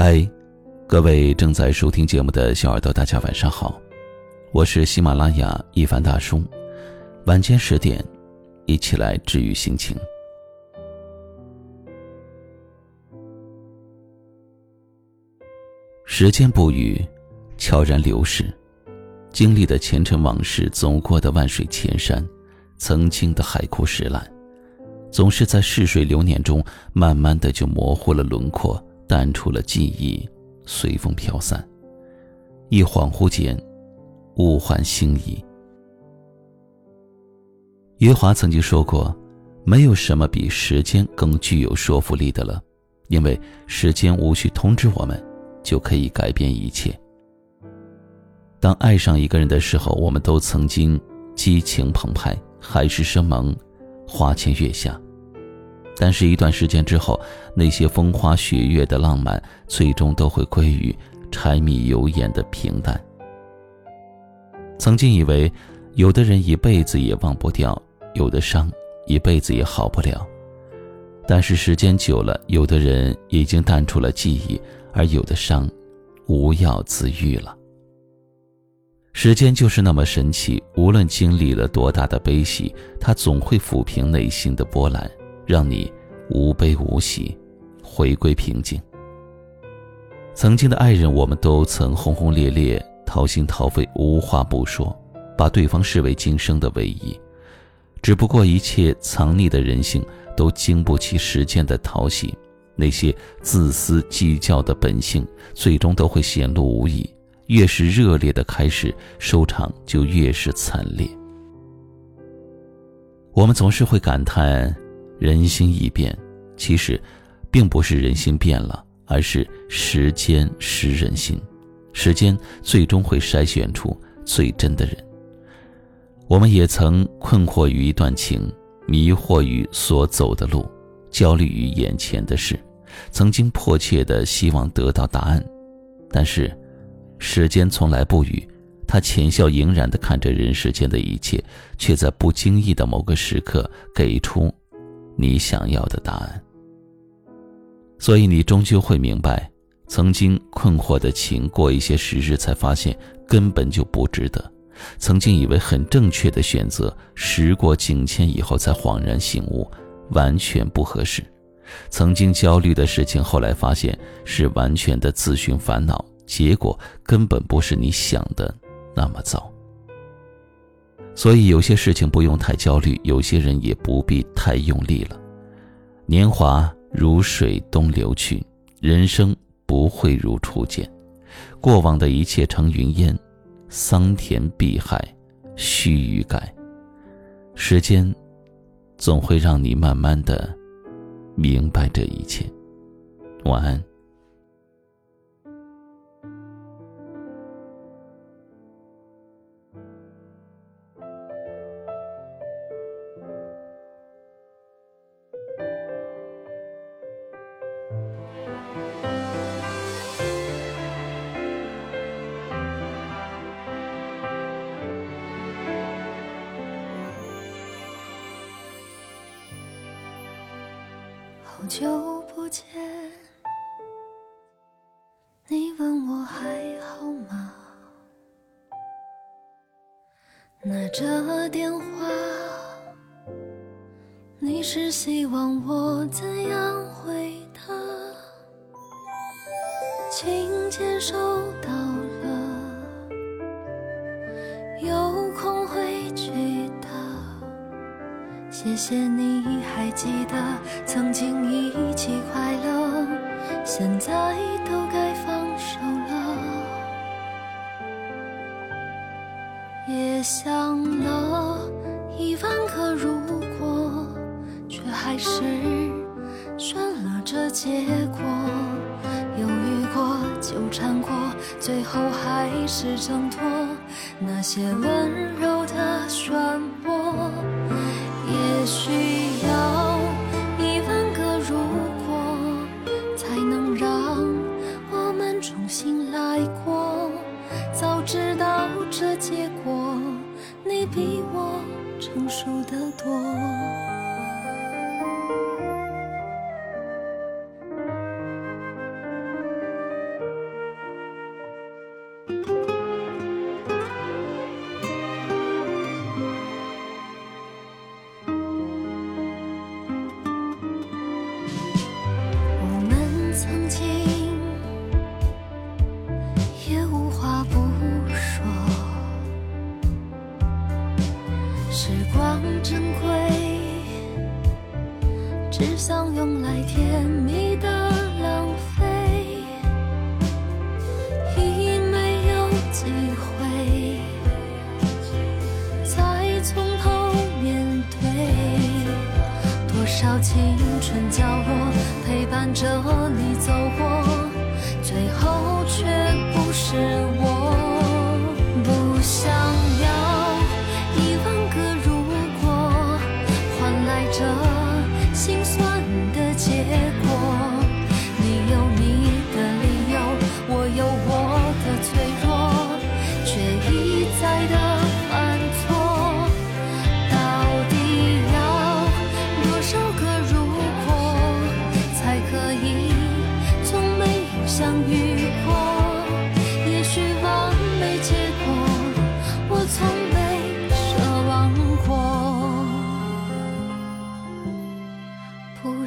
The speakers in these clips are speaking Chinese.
嗨，各位正在收听节目的小耳朵，大家晚上好，我是喜马拉雅一凡大叔。晚间十点，一起来治愈心情。时间不语，悄然流逝，经历的前尘往事，走过的万水千山，曾经的海枯石烂，总是在逝水流年中，慢慢的就模糊了轮廓。淡出了记忆，随风飘散。一恍惚间，物换星移。余华曾经说过：“没有什么比时间更具有说服力的了，因为时间无需通知我们，就可以改变一切。”当爱上一个人的时候，我们都曾经激情澎湃，海誓山盟，花前月下。但是，一段时间之后，那些风花雪月的浪漫，最终都会归于柴米油盐的平淡。曾经以为，有的人一辈子也忘不掉，有的伤一辈子也好不了。但是时间久了，有的人已经淡出了记忆，而有的伤，无药自愈了。时间就是那么神奇，无论经历了多大的悲喜，它总会抚平内心的波澜。让你无悲无喜，回归平静。曾经的爱人，我们都曾轰轰烈烈、掏心掏肺、无话不说，把对方视为今生的唯一。只不过，一切藏匿的人性都经不起时间的淘洗，那些自私计较的本性，最终都会显露无遗。越是热烈的开始，收场就越是惨烈。我们总是会感叹。人心易变，其实，并不是人心变了，而是时间识人心。时间最终会筛选出最真的人。我们也曾困惑于一段情，迷惑于所走的路，焦虑于眼前的事，曾经迫切的希望得到答案，但是，时间从来不语，他浅笑盈然的看着人世间的一切，却在不经意的某个时刻给出。你想要的答案，所以你终究会明白，曾经困惑的情，过一些时日才发现根本就不值得；曾经以为很正确的选择，时过境迁以后才恍然醒悟，完全不合适；曾经焦虑的事情，后来发现是完全的自寻烦恼，结果根本不是你想的那么糟。所以有些事情不用太焦虑，有些人也不必太用力了。年华如水东流去，人生不会如初见。过往的一切成云烟，桑田碧海，须臾改。时间，总会让你慢慢的明白这一切。晚安。好久不见，你问我还好吗？拿着电话，你是希望我怎样回答？请接收到了，有空会去的。谢谢你还记得曾经一起快乐，现在都该放手了。也想了一万个如果，却还是选了这结果。犹豫过，纠缠过，最后还是挣脱那些温柔的漩涡。也许这结果，你比我成熟的多。只想用来甜蜜的浪费，已没有机会再从头面对。多少青春角落陪伴着你走过，最后却不是我。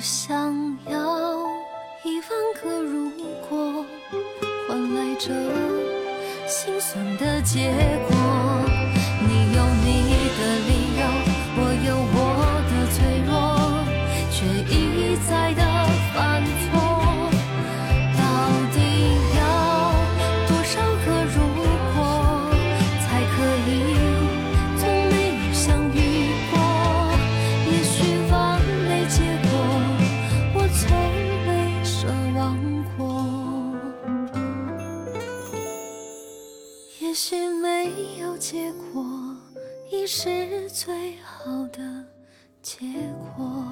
想要一万个如果，换来这心酸的结果。许没有结果，已是最好的结果。